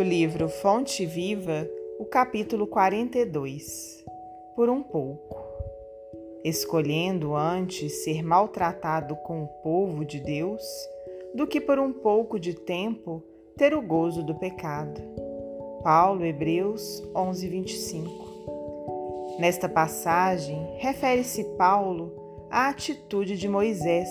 do livro Fonte Viva, o capítulo 42. Por um pouco. Escolhendo antes ser maltratado com o povo de Deus, do que por um pouco de tempo ter o gozo do pecado. Paulo, Hebreus 11, 25. Nesta passagem, refere-se Paulo à atitude de Moisés,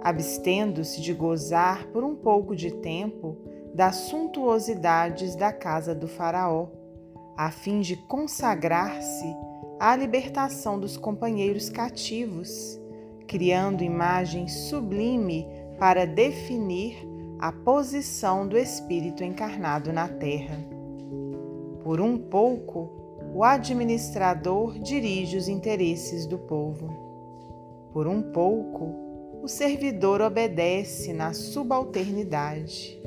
abstendo-se de gozar por um pouco de tempo das suntuosidades da casa do Faraó, a fim de consagrar-se à libertação dos companheiros cativos, criando imagem sublime para definir a posição do Espírito encarnado na terra. Por um pouco, o administrador dirige os interesses do povo. Por um pouco, o servidor obedece na subalternidade.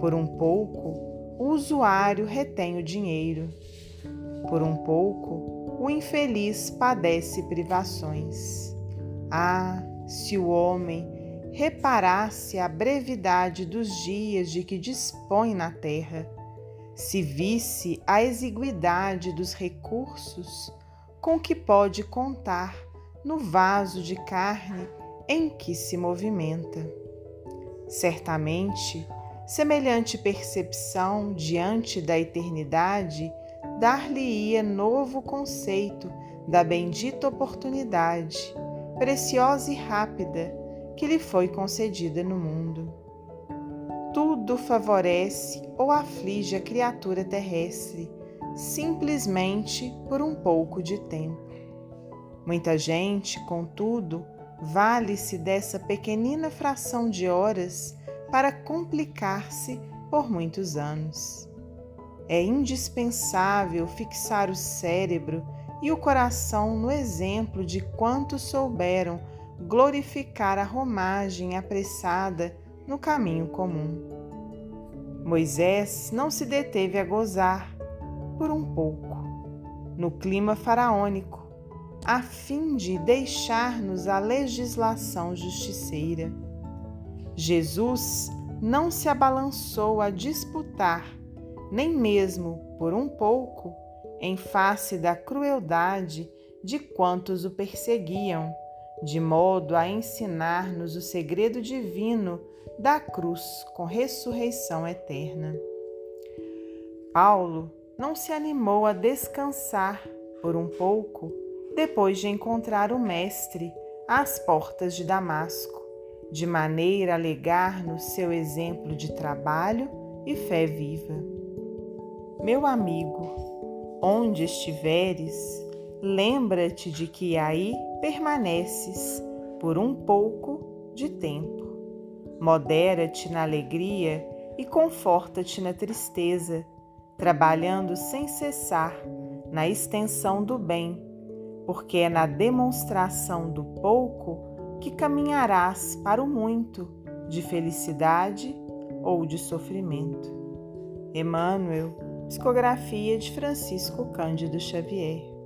Por um pouco, o usuário retém o dinheiro. Por um pouco, o infeliz padece privações. Ah, se o homem reparasse a brevidade dos dias de que dispõe na terra, se visse a exiguidade dos recursos com que pode contar no vaso de carne em que se movimenta. Certamente, Semelhante percepção diante da eternidade dar-lhe-ia novo conceito da bendita oportunidade, preciosa e rápida, que lhe foi concedida no mundo. Tudo favorece ou aflige a criatura terrestre, simplesmente por um pouco de tempo. Muita gente, contudo, vale-se dessa pequenina fração de horas para complicar-se por muitos anos. É indispensável fixar o cérebro e o coração no exemplo de quantos souberam glorificar a romagem apressada no caminho comum. Moisés não se deteve a gozar, por um pouco, no clima faraônico, a fim de deixar-nos a legislação justiceira Jesus não se abalançou a disputar, nem mesmo por um pouco, em face da crueldade de quantos o perseguiam, de modo a ensinar-nos o segredo divino da cruz com ressurreição eterna. Paulo não se animou a descansar por um pouco depois de encontrar o Mestre às portas de Damasco de maneira a legar-nos seu exemplo de trabalho e fé viva. Meu amigo, onde estiveres, lembra-te de que aí permaneces por um pouco de tempo. Modera-te na alegria e conforta-te na tristeza, trabalhando sem cessar na extensão do bem, porque é na demonstração do pouco que caminharás para o muito de felicidade ou de sofrimento. Emmanuel, psicografia de Francisco Cândido Xavier.